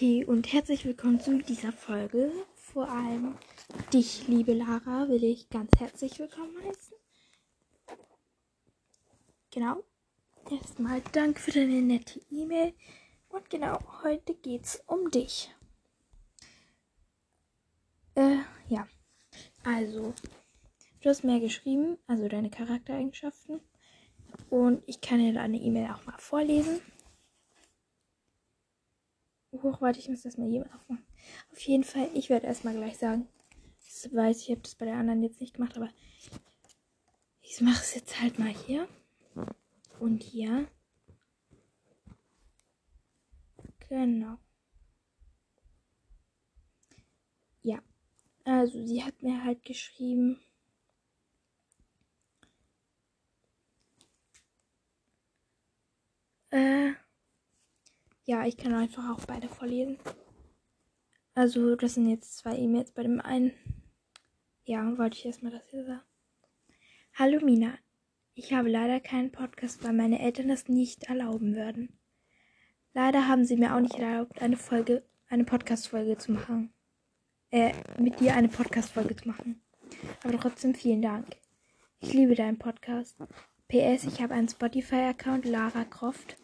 Okay, und herzlich willkommen zu dieser Folge. Vor allem dich, liebe Lara, will ich ganz herzlich willkommen heißen. Genau. Erstmal danke für deine nette E-Mail. Und genau, heute geht's um dich. Äh, ja. Also, du hast mehr geschrieben, also deine Charaktereigenschaften. Und ich kann dir deine E-Mail auch mal vorlesen. Hoch, warte, ich muss das mal jemand aufmachen. Auf jeden Fall, ich werde erstmal gleich sagen. Das weiß ich, ich habe das bei der anderen jetzt nicht gemacht, aber ich mache es jetzt halt mal hier. Und hier. Genau. Ja. Also, sie hat mir halt geschrieben. Äh. Ich kann einfach auch beide vorlesen. Also, das sind jetzt zwei E-Mails bei dem einen. Ja, wollte ich erstmal das hier sagen. Hallo Mina, ich habe leider keinen Podcast, weil meine Eltern das nicht erlauben würden. Leider haben sie mir auch nicht erlaubt, eine Folge, eine Podcast-Folge zu machen. Äh, mit dir eine Podcast-Folge zu machen. Aber trotzdem vielen Dank. Ich liebe deinen Podcast. PS, ich habe einen Spotify-Account, Lara Croft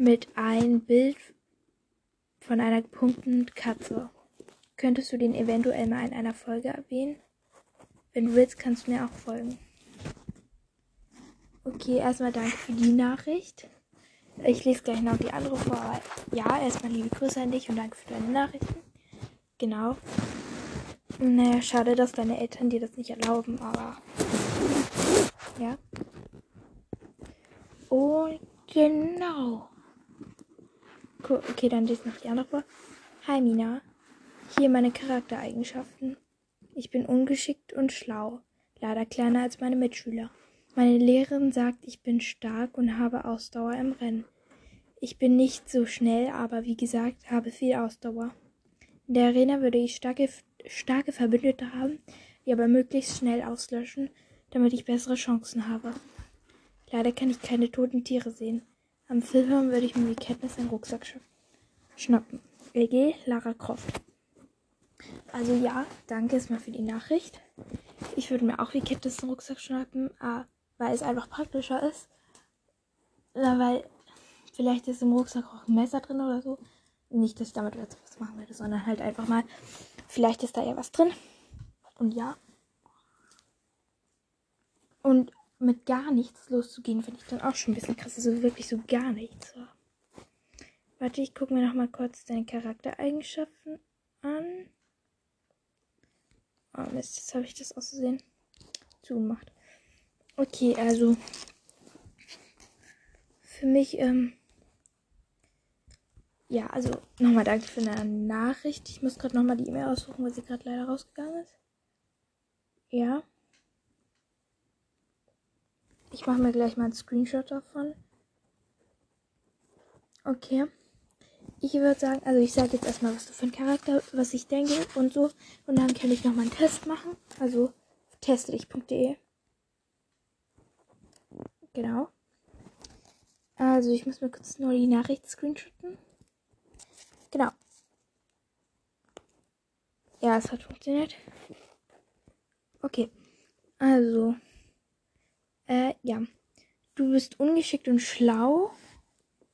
mit ein Bild von einer gepunkten Katze. Könntest du den eventuell mal in einer Folge erwähnen? Wenn du willst, kannst du mir auch folgen. Okay, erstmal danke für die Nachricht. Ich lese gleich noch die andere vor. Ja, erstmal liebe Grüße an dich und danke für deine Nachrichten. Genau. Naja, schade, dass deine Eltern dir das nicht erlauben, aber. Ja. Und genau. Okay, dann lese noch die andere vor. Hi Mina. Hier meine Charaktereigenschaften. Ich bin ungeschickt und schlau. Leider kleiner als meine Mitschüler. Meine Lehrerin sagt, ich bin stark und habe Ausdauer im Rennen. Ich bin nicht so schnell, aber wie gesagt, habe viel Ausdauer. In der Arena würde ich starke, starke Verbündete haben, die aber möglichst schnell auslöschen, damit ich bessere Chancen habe. Leider kann ich keine toten Tiere sehen. Am Filmhören würde ich mir wie Kenntnis einen Rucksack schnappen. LG Lara Croft. Also ja, danke erstmal für die Nachricht. Ich würde mir auch wie Kenntnis einen Rucksack schnappen, äh, weil es einfach praktischer ist. Oder weil vielleicht ist im Rucksack auch ein Messer drin oder so. Nicht, dass ich damit was machen würde, sondern halt einfach mal, vielleicht ist da ja was drin. Und ja. Und mit gar nichts loszugehen, finde ich dann auch schon ein bisschen krass. Also wirklich so gar nichts. Warte, ich gucke mir noch mal kurz deine Charaktereigenschaften an. Oh Mist, jetzt habe ich das auszusehen zugemacht. Okay, also für mich, ähm, ja, also nochmal danke für deine Nachricht. Ich muss gerade nochmal die E-Mail aussuchen, weil sie gerade leider rausgegangen ist. Ja. Ich mache mir gleich mal einen Screenshot davon. Okay. Ich würde sagen, also ich sage jetzt erstmal, was du für ein Charakter, was ich denke und so. Und dann kann ich nochmal einen Test machen. Also testlich.de. Genau. Also ich muss mir kurz nur die Nachricht screenshotten. Genau. Ja, es hat funktioniert. Okay. Also. Äh, ja. Du bist ungeschickt und schlau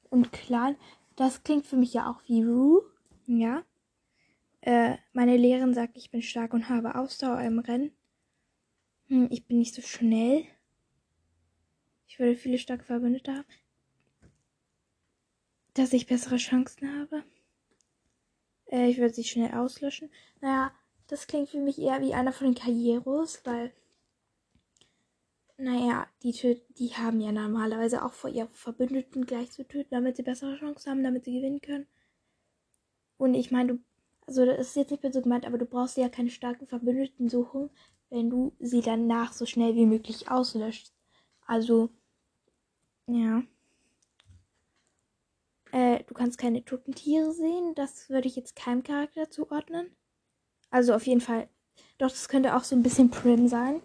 und klein. Das klingt für mich ja auch wie Rue. Ja. Äh, meine Lehrerin sagt, ich bin stark und habe Ausdauer im Rennen. Hm, ich bin nicht so schnell. Ich würde viele starke Verbündete haben. Dass ich bessere Chancen habe. Äh, ich würde sie schnell auslöschen. Naja, das klingt für mich eher wie einer von den Karrieros, weil naja, die, die haben ja normalerweise auch vor ihren Verbündeten gleich zu töten, damit sie bessere Chancen haben, damit sie gewinnen können. Und ich meine, du, also das ist jetzt nicht mehr so gemeint, aber du brauchst ja keine starken Verbündeten suchen, wenn du sie danach so schnell wie möglich auslöscht. Also, ja. Äh, du kannst keine toten Tiere sehen. Das würde ich jetzt keinem Charakter zuordnen. Also auf jeden Fall. Doch, das könnte auch so ein bisschen Prim sein.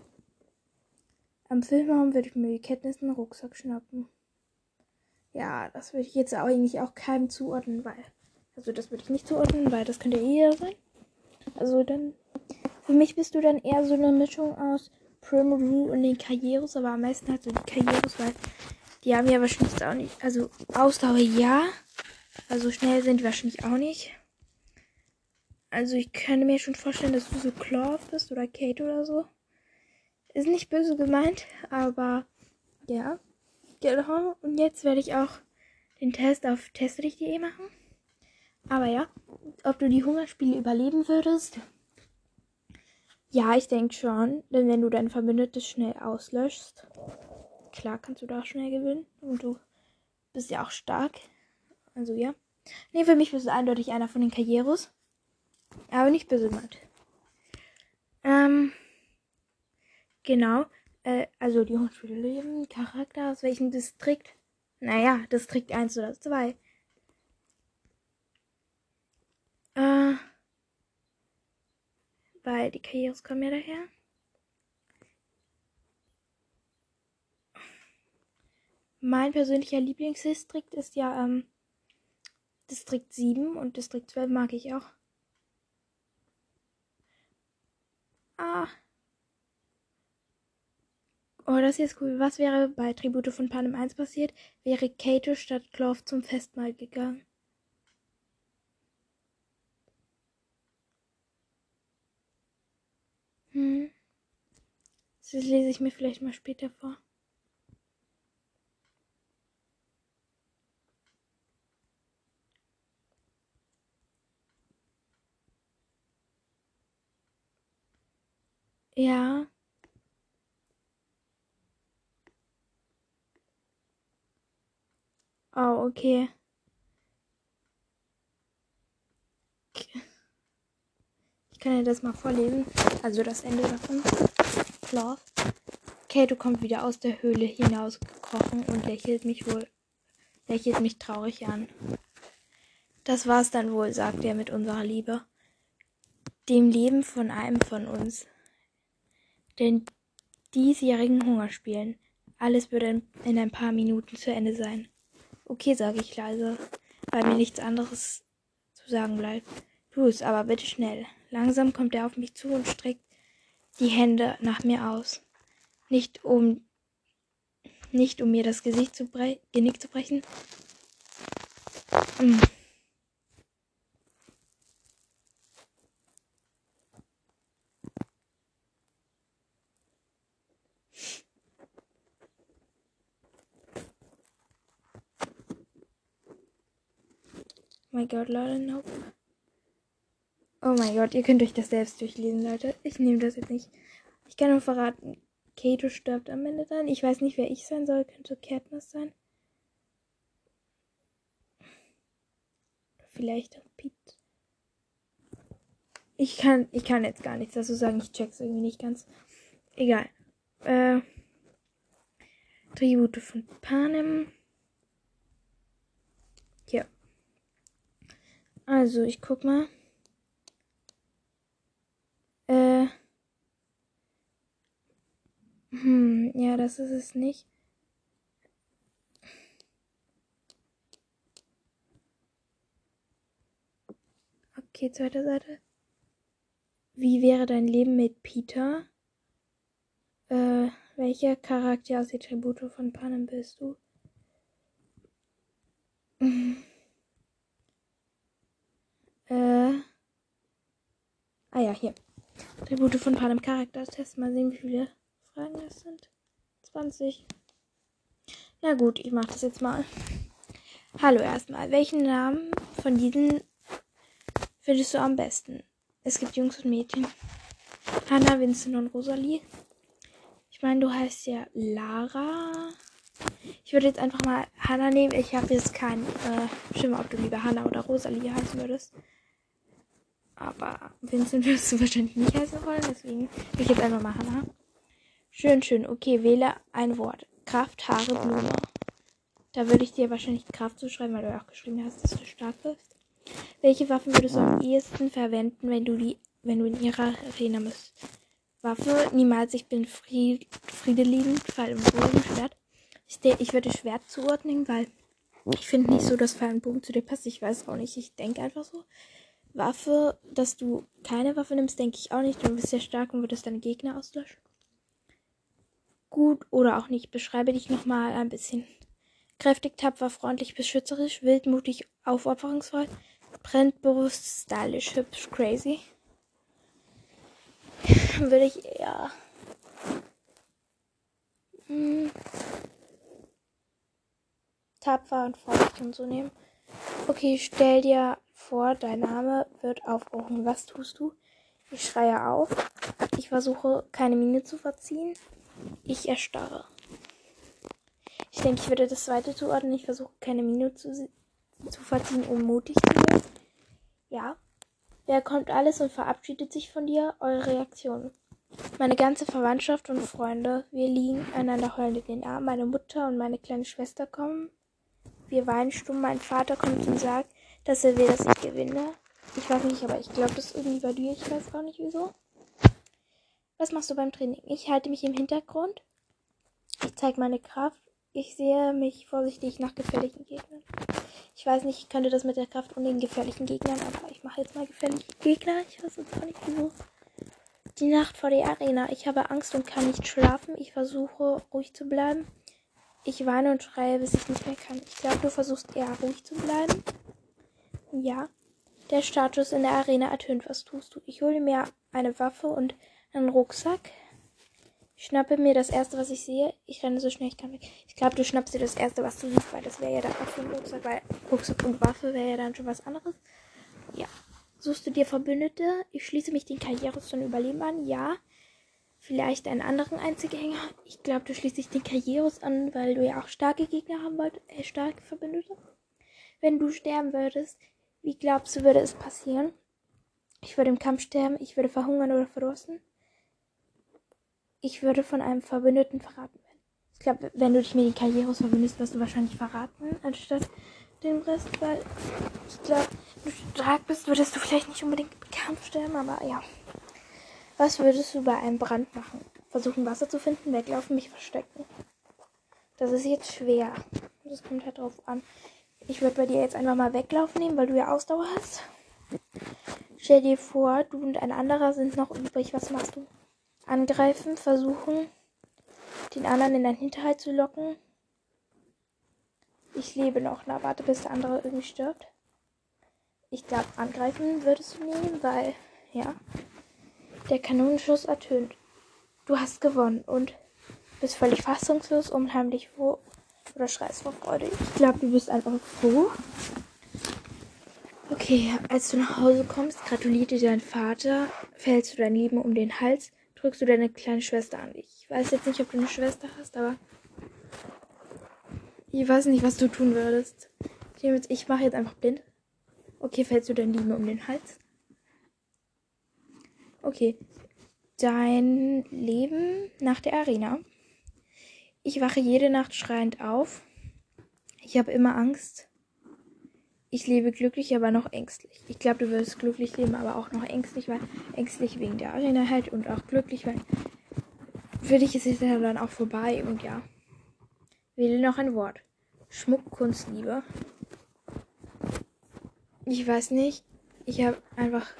Am Filmraum würde ich mir die Kenntnis einen Rucksack schnappen. Ja, das würde ich jetzt eigentlich auch keinem zuordnen, weil Also das würde ich nicht zuordnen, weil das könnte eher sein. Also dann, für mich bist du dann eher so eine Mischung aus Primaru und den Karrieres, aber am meisten halt so die Karrieres, weil die haben ja wahrscheinlich auch nicht, also Ausdauer ja, also schnell sind die wahrscheinlich auch nicht. Also ich könnte mir schon vorstellen, dass du so Claw bist oder Kate oder so. Ist nicht böse gemeint, aber ja. Genau. Und jetzt werde ich auch den Test auf teste.de machen. Aber ja, ob du die Hungerspiele überleben würdest? Ja, ich denke schon. Denn wenn du dein Verbündetes schnell auslöschst, klar kannst du da auch schnell gewinnen. Und du bist ja auch stark. Also ja. Nee, für mich bist du eindeutig einer von den Karrieros. Aber nicht böse gemeint. Ähm, genau. Äh, also die Hungerspiele leben. Charakter aus welchem Distrikt? Naja, Distrikt 1 oder 2. Äh, weil die Karriere kommen ja daher. Mein persönlicher Lieblingsdistrikt ist ja ähm, Distrikt 7 und Distrikt 12 mag ich auch. Ah. Oh, das hier ist cool. Was wäre bei Tribute von Panem 1 passiert? Wäre Kato statt Clove zum Festmahl gegangen. Hm. Das lese ich mir vielleicht mal später vor. Ja. Oh, okay. Ich kann dir das mal vorlesen. Also das Ende davon. Cloth. Kato kommt wieder aus der Höhle hinausgekrochen und lächelt mich wohl lächelt mich traurig an. Das war's dann wohl, sagt er mit unserer Liebe. Dem Leben von einem von uns. Den diesjährigen Hungerspielen. Alles würde in ein paar Minuten zu Ende sein. Okay, sage ich leise, weil mir nichts anderes zu sagen bleibt. Tu es aber bitte schnell. Langsam kommt er auf mich zu und streckt die Hände nach mir aus. Nicht um nicht um mir das Gesicht zu Genick zu brechen. Mm. Mein Gott, Leute, nope. Oh mein Gott, ihr könnt euch das selbst durchlesen, Leute. Ich nehme das jetzt nicht. Ich kann nur verraten, Kato stirbt am Ende dann. Ich weiß nicht, wer ich sein soll. Könnte Katniss sein. Vielleicht auch Pete. Ich kann, ich kann jetzt gar nichts dazu sagen. Ich check's irgendwie nicht ganz. Egal. Äh, Tribute von Panem. Hier. Also, ich guck mal. Äh. Hm, ja, das ist es nicht. Okay, zweite Seite. Wie wäre dein Leben mit Peter? Äh, welcher Charakter aus den Tribute von Panem bist du? Äh. Ah ja, hier. Tribute von Panem Charaktertest. Mal sehen, wie viele Fragen das sind. 20. Na gut, ich mache das jetzt mal. Hallo erstmal. Welchen Namen von diesen findest du am besten? Es gibt Jungs und Mädchen. Hannah, Vincent und Rosalie. Ich meine, du heißt ja Lara. Ich würde jetzt einfach mal Hannah nehmen. Ich habe jetzt keinen äh, Schimmer, ob du lieber Hannah oder Rosalie heißen würdest. Aber Vincent wirst du wahrscheinlich nicht heißen wollen, deswegen will ich jetzt einfach mal Hannah. Schön, schön. Okay, wähle ein Wort. Kraft, Haare, Blume. Da würde ich dir wahrscheinlich Kraft zuschreiben, weil du auch geschrieben hast, dass du stark bist. Welche Waffen würdest du am ehesten verwenden, wenn du die, wenn du in ihrer Arena bist? Waffe, niemals, ich bin Fried, Friedeliebend, Fall im Bogen, Schwert. Ich, ich würde Schwert zuordnen, weil Ich finde nicht so, dass Feuerbogen zu dir passt. Ich weiß auch nicht. Ich denke einfach so. Waffe, dass du keine Waffe nimmst, denke ich auch nicht. Du bist sehr stark und würdest deine Gegner auslöschen. Gut oder auch nicht. Beschreibe dich nochmal ein bisschen. Kräftig, tapfer, freundlich, beschützerisch, wildmutig, aufopferungsvoll, brennt, bewusst, stylisch, hübsch, crazy. Würde ich eher. Hm, tapfer und freundlich und so nehmen. Okay, stell dir vor, dein Name wird aufgerufen. Was tust du? Ich schreie auf. Ich versuche, keine Miene zu verziehen. Ich erstarre. Ich denke, ich würde das zweite zuordnen. Ich versuche, keine Miene zu, zu verziehen, um mutig zu werden. Ja. Wer kommt alles und verabschiedet sich von dir? Eure Reaktion. Meine ganze Verwandtschaft und Freunde. Wir liegen einander heulend in den Armen. Meine Mutter und meine kleine Schwester kommen. Wir weinen stumm. Mein Vater kommt und sagt, dass er will, dass ich gewinne. Ich weiß nicht, aber ich glaube, das ist irgendwie bei dir. Ich weiß gar nicht wieso. Was machst du beim Training? Ich halte mich im Hintergrund. Ich zeige meine Kraft. Ich sehe mich vorsichtig nach gefährlichen Gegnern. Ich weiß nicht, ich könnte das mit der Kraft und den gefährlichen Gegnern, aber ich mache jetzt mal gefährliche Gegner. Ich weiß jetzt auch nicht wieso. Die Nacht vor der Arena. Ich habe Angst und kann nicht schlafen. Ich versuche ruhig zu bleiben. Ich weine und schreie, bis ich nicht mehr kann. Ich glaube, du versuchst eher ruhig zu bleiben. Ja. Der Status in der Arena ertönt. Was tust du? Ich hole mir eine Waffe und einen Rucksack. Ich schnappe mir das erste, was ich sehe. Ich renne so schnell ich kann weg. Ich glaube, du schnappst dir das erste, was du siehst, weil das wäre ja dann auch für Rucksack, weil Rucksack und Waffe wäre ja dann schon was anderes. Ja. Suchst du dir Verbündete? Ich schließe mich den Karrieres und Überleben an. Ja. Vielleicht einen anderen Einzelgänger. Ich glaube, du schließt dich den Karrieres an, weil du ja auch starke Gegner haben wolltest. Äh, starke Verbündete. Wenn du sterben würdest, wie glaubst du, würde es passieren? Ich würde im Kampf sterben, ich würde verhungern oder verdursten. Ich würde von einem Verbündeten verraten werden. Ich glaube, wenn du dich mit den Karrieres verbündest, wirst du wahrscheinlich verraten, anstatt den Rest, weil ich glaube, wenn du stark bist, würdest du vielleicht nicht unbedingt im Kampf sterben, aber ja. Was würdest du bei einem Brand machen? Versuchen Wasser zu finden, weglaufen, mich verstecken. Das ist jetzt schwer. Das kommt halt drauf an. Ich würde bei dir jetzt einfach mal weglaufen nehmen, weil du ja Ausdauer hast. Stell dir vor, du und ein anderer sind noch übrig. Was machst du? Angreifen, versuchen, den anderen in deinen Hinterhalt zu locken. Ich lebe noch. Na, warte, bis der andere irgendwie stirbt. Ich glaube, angreifen würdest du nehmen, weil, ja, der Kanonenschuss ertönt. Du hast gewonnen und bist völlig fassungslos, unheimlich froh oder schreist vor Freude. Ich glaube, du bist einfach froh. Okay, als du nach Hause kommst, gratuliert dir dein Vater, fällst du dein Leben um den Hals, drückst du deine kleine Schwester an dich. Ich weiß jetzt nicht, ob du eine Schwester hast, aber ich weiß nicht, was du tun würdest. Ich mache jetzt einfach blind. Okay, fällst du dein Leben um den Hals? Okay, dein Leben nach der Arena. Ich wache jede Nacht schreiend auf. Ich habe immer Angst. Ich lebe glücklich, aber noch ängstlich. Ich glaube, du wirst glücklich leben, aber auch noch ängstlich, weil ängstlich wegen der Arena halt und auch glücklich, weil für dich ist es dann auch vorbei und ja. Wähle noch ein Wort. Schmuck, Kunst, Liebe. Ich weiß nicht. Ich habe einfach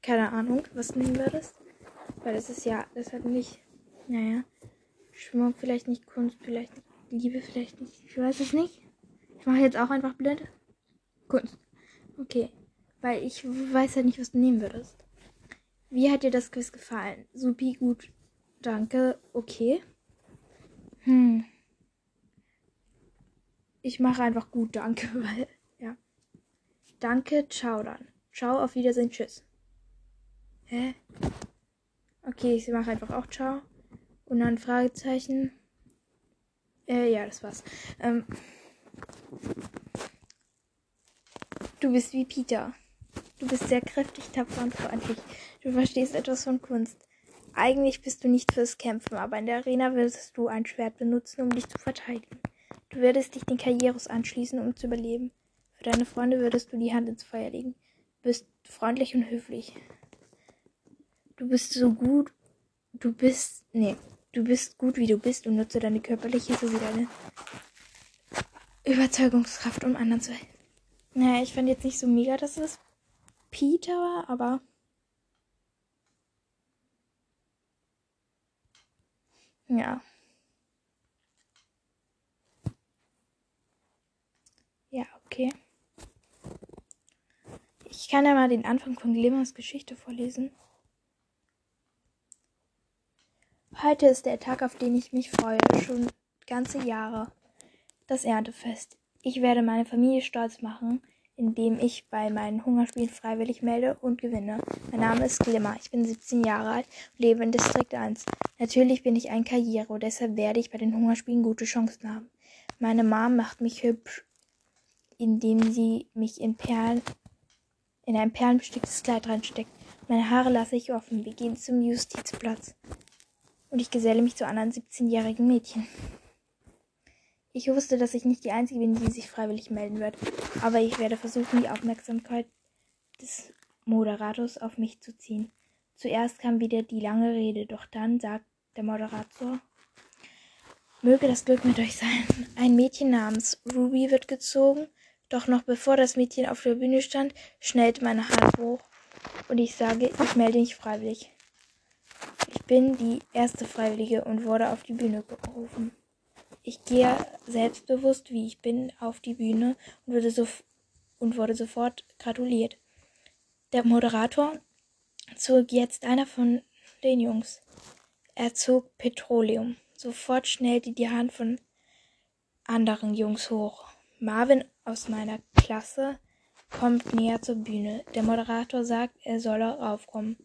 keine Ahnung, was nehmen würdest. Weil das ist ja, das hat nicht, naja. Schmuck vielleicht nicht, Kunst vielleicht nicht, Liebe vielleicht nicht. Ich weiß es nicht. Ich mache jetzt auch einfach blind. Kunst. Okay. Weil ich weiß ja nicht, was du nehmen würdest. Wie hat dir das Quiz gefallen? Supi, gut. Danke. Okay. Hm. Ich mache einfach gut, danke, weil, ja. Danke, ciao dann. Ciao, auf Wiedersehen, tschüss. Hä? Okay, ich mache einfach auch ciao. Und dann Fragezeichen. Äh, ja, das war's. Ähm, du bist wie Peter. Du bist sehr kräftig, tapfer und freundlich. Du verstehst etwas von Kunst. Eigentlich bist du nicht fürs Kämpfen, aber in der Arena würdest du ein Schwert benutzen, um dich zu verteidigen. Du würdest dich den Karrieros anschließen, um zu überleben. Für deine Freunde würdest du die Hand ins Feuer legen. Du bist freundlich und höflich. Du bist so gut. Du bist. Nee. Du bist gut, wie du bist und nutze deine körperliche sowie deine Überzeugungskraft, um anderen zu helfen. Naja, ich fand jetzt nicht so mega, dass es Peter war, aber ja. Ja, okay. Ich kann ja mal den Anfang von Glimmers Geschichte vorlesen. Heute ist der Tag, auf den ich mich freue, schon ganze Jahre. Das Erntefest. Ich werde meine Familie stolz machen, indem ich bei meinen Hungerspielen freiwillig melde und gewinne. Mein Name ist Glimmer, ich bin 17 Jahre alt und lebe in Distrikt 1. Natürlich bin ich ein Karriere, deshalb werde ich bei den Hungerspielen gute Chancen haben. Meine Mom macht mich hübsch, indem sie mich in Perlen in ein perlenbesticktes Kleid reinsteckt. Meine Haare lasse ich offen. Wir gehen zum Justizplatz. Und ich geselle mich zu anderen 17-jährigen Mädchen. Ich wusste, dass ich nicht die Einzige bin, die sich freiwillig melden wird. Aber ich werde versuchen, die Aufmerksamkeit des Moderators auf mich zu ziehen. Zuerst kam wieder die lange Rede, doch dann sagt der Moderator, möge das Glück mit euch sein. Ein Mädchen namens Ruby wird gezogen doch noch bevor das Mädchen auf der Bühne stand, schnellt meine Hand hoch und ich sage, ich melde mich freiwillig. Ich bin die erste Freiwillige und wurde auf die Bühne gerufen. Ich gehe selbstbewusst, wie ich bin, auf die Bühne und wurde, so und wurde sofort gratuliert. Der Moderator zog jetzt einer von den Jungs. Er zog Petroleum. Sofort schnellte die Hand von anderen Jungs hoch. Marvin aus meiner Klasse kommt näher zur Bühne. Der Moderator sagt, er solle raufkommen.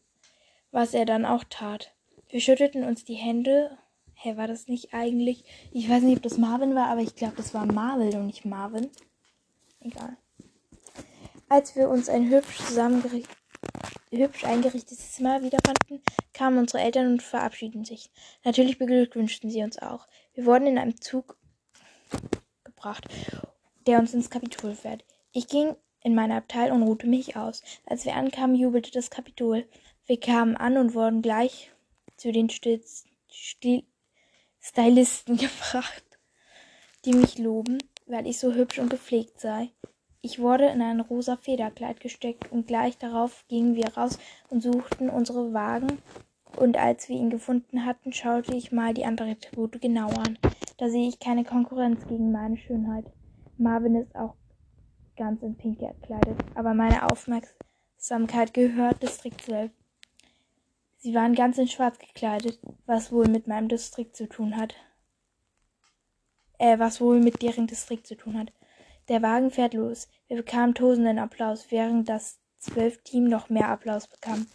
Was er dann auch tat. Wir schüttelten uns die Hände. Hä, war das nicht eigentlich? Ich weiß nicht, ob das Marvin war, aber ich glaube, das war Marvel und nicht Marvin. Egal. Als wir uns ein hübsch hübsch eingerichtetes Zimmer wiederfanden, kamen unsere Eltern und verabschiedeten sich. Natürlich beglückwünschten sie uns auch. Wir wurden in einem Zug gebracht der uns ins Kapitol fährt. Ich ging in meine Abteil und ruhte mich aus. Als wir ankamen, jubelte das Kapitol. Wir kamen an und wurden gleich zu den Stil Stil Stylisten gebracht, die mich loben, weil ich so hübsch und gepflegt sei. Ich wurde in ein rosa Federkleid gesteckt und gleich darauf gingen wir raus und suchten unsere Wagen. Und als wir ihn gefunden hatten, schaute ich mal die anderen Tribute genau an. Da sehe ich keine Konkurrenz gegen meine Schönheit. Marvin ist auch ganz in Pink gekleidet, aber meine Aufmerksamkeit gehört Distrikt 12. Sie waren ganz in Schwarz gekleidet, was wohl mit meinem Distrikt zu tun hat. Äh, was wohl mit deren Distrikt zu tun hat. Der Wagen fährt los. Wir bekamen tosenden Applaus, während das Zwölf-Team noch mehr Applaus bekam.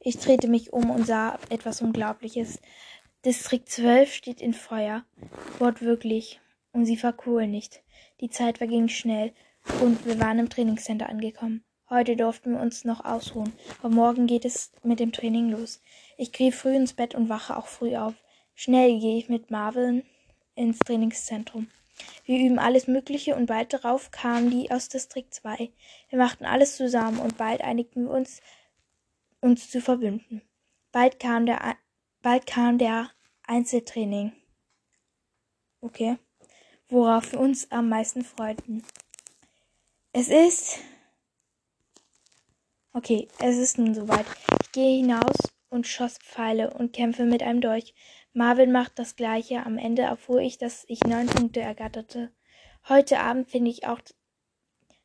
Ich drehte mich um und sah etwas Unglaubliches. Distrikt 12 steht in Feuer. Wortwörtlich. Und sie verkohlen nicht. Die Zeit verging schnell und wir waren im Trainingscenter angekommen. Heute durften wir uns noch ausruhen, aber morgen geht es mit dem Training los. Ich gehe früh ins Bett und wache auch früh auf. Schnell gehe ich mit Marvin ins Trainingszentrum. Wir üben alles Mögliche und bald darauf kamen die aus Distrikt 2. Wir machten alles zusammen und bald einigten wir uns, uns zu verbünden. Bald kam der, bald kam der Einzeltraining. Okay worauf wir uns am meisten freuten. Es ist. Okay, es ist nun soweit. Ich gehe hinaus und schoss Pfeile und kämpfe mit einem Dolch. Marvin macht das gleiche. Am Ende erfuhr ich, dass ich neun Punkte ergatterte. Heute Abend finde ich auch,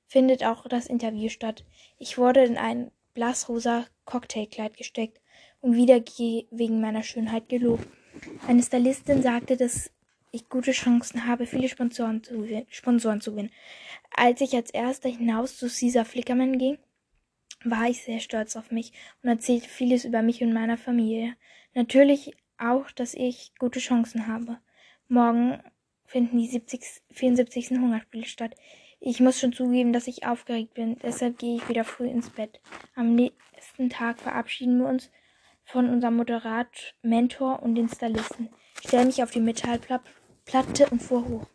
findet auch das Interview statt. Ich wurde in ein blassrosa Cocktailkleid gesteckt und wieder wegen meiner Schönheit gelobt. Eine Stylistin sagte, dass ich gute Chancen habe, viele Sponsoren zu, Sponsoren zu gewinnen. Als ich als erster hinaus zu Caesar Flickerman ging, war ich sehr stolz auf mich und erzählte vieles über mich und meiner Familie. Natürlich auch, dass ich gute Chancen habe. Morgen finden die 70, 74. Hungerspiele statt. Ich muss schon zugeben, dass ich aufgeregt bin, deshalb gehe ich wieder früh ins Bett. Am nächsten Tag verabschieden wir uns von unserem Moderat, Mentor und den Stylisten. Ich stelle mich auf die Metallplatte Platte und fuhr hoch.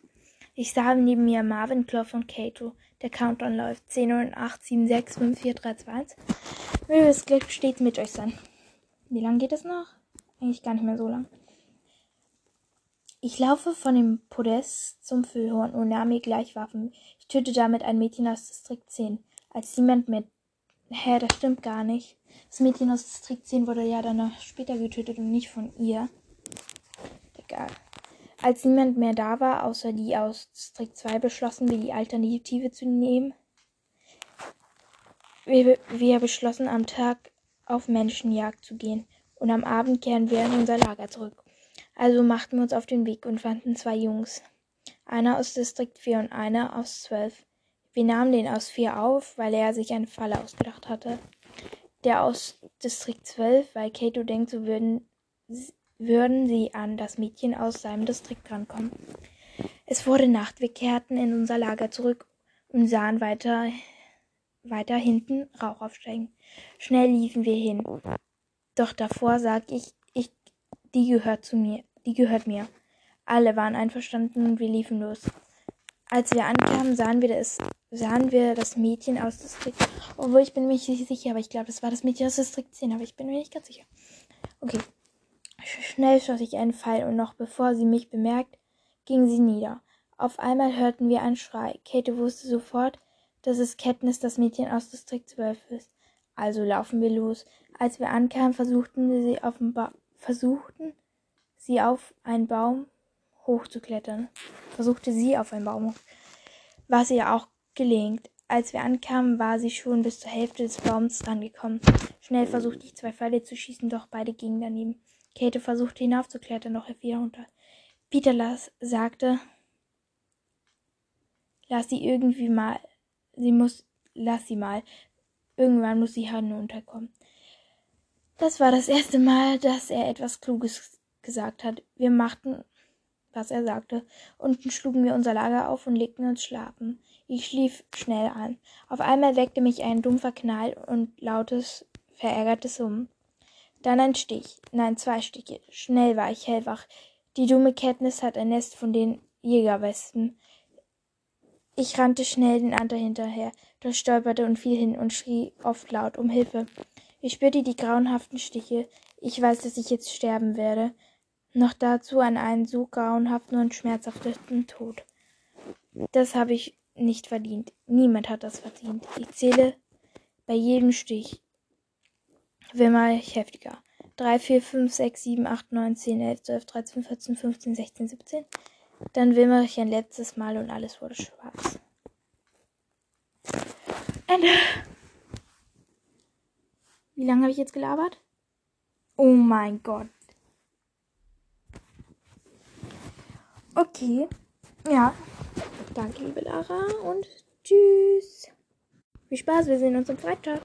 Ich sah neben mir Marvin, Clough und Kato. Der Countdown läuft. 10, 9, 8, 7, 6, 5, 4, 3, 2, 1. Möge das Glück stets mit euch sein. Wie lang geht es noch? Eigentlich gar nicht mehr so lang. Ich laufe von dem Podest zum Füllhorn und nahm mir gleich Waffen. Ich töte damit ein Mädchen aus Distrikt 10. Als niemand mehr. Hä, das stimmt gar nicht. Das Mädchen aus Distrikt 10 wurde ja danach später getötet und nicht von ihr. Egal. Als niemand mehr da war, außer die aus Distrikt 2, beschlossen wir, die Alternative zu nehmen. Wir, wir beschlossen, am Tag auf Menschenjagd zu gehen und am Abend kehren wir in unser Lager zurück. Also machten wir uns auf den Weg und fanden zwei Jungs. Einer aus Distrikt 4 und einer aus 12. Wir nahmen den aus 4 auf, weil er sich eine Falle ausgedacht hatte. Der aus Distrikt 12, weil Kato denkt, so würden, würden sie an das Mädchen aus seinem Distrikt rankommen. Es wurde Nacht, wir kehrten in unser Lager zurück und sahen weiter, weiter hinten Rauch aufsteigen. Schnell liefen wir hin. Doch davor sag ich, ich, die gehört zu mir. Die gehört mir. Alle waren einverstanden und wir liefen los. Als wir ankamen, sahen wir das, sahen wir das Mädchen aus Distrikt. Obwohl ich bin mir nicht sicher, aber ich glaube, das war das Mädchen aus Distrikt 10, aber ich bin mir nicht ganz sicher. Okay. Schnell schoss ich einen Pfeil und noch bevor sie mich bemerkt, ging sie nieder. Auf einmal hörten wir einen Schrei. Kate wusste sofort, dass es Katniss, das Mädchen aus Distrikt 12 ist. Also laufen wir los. Als wir ankamen, versuchten sie auf ba versuchten sie auf einen Baum hochzuklettern. Versuchte sie auf einen Baum hoch. Was ihr auch gelingt. Als wir ankamen, war sie schon bis zur Hälfte des Baums angekommen. Schnell versuchte ich zwei Pfeile zu schießen, doch beide gingen daneben. Kate versuchte hinaufzuklettern, doch er fiel herunter. Peter las, sagte, lass sie irgendwie mal, sie muss, lass sie mal. Irgendwann muss sie hinunterkommen. Das war das erste Mal, dass er etwas Kluges gesagt hat. Wir machten, was er sagte. Unten schlugen wir unser Lager auf und legten uns schlafen. Ich schlief schnell an. Auf einmal weckte mich ein dumpfer Knall und lautes, verärgertes Summen. Dann ein Stich, nein, zwei Stiche. Schnell war ich hellwach. Die dumme Kenntnis hat ein Nest von den Jägerwespen. Ich rannte schnell den Anta hinterher, doch stolperte und fiel hin und schrie oft laut um Hilfe. Ich spürte die grauenhaften Stiche. Ich weiß, dass ich jetzt sterben werde. Noch dazu an einen so grauenhaften und schmerzhaften Tod. Das habe ich nicht verdient. Niemand hat das verdient. Ich zähle bei jedem Stich. Wimmer ich heftiger. 3, 4, 5, 6, 7, 8, 9, 10, 11, 12, 13, 14, 15, 16, 17. Dann wimmere ich ein letztes Mal und alles wurde schwarz. Ende. Wie lange habe ich jetzt gelabert? Oh mein Gott. Okay. Ja. Danke, liebe Lara. Und tschüss. Viel Spaß. Wir sehen uns am Freitag.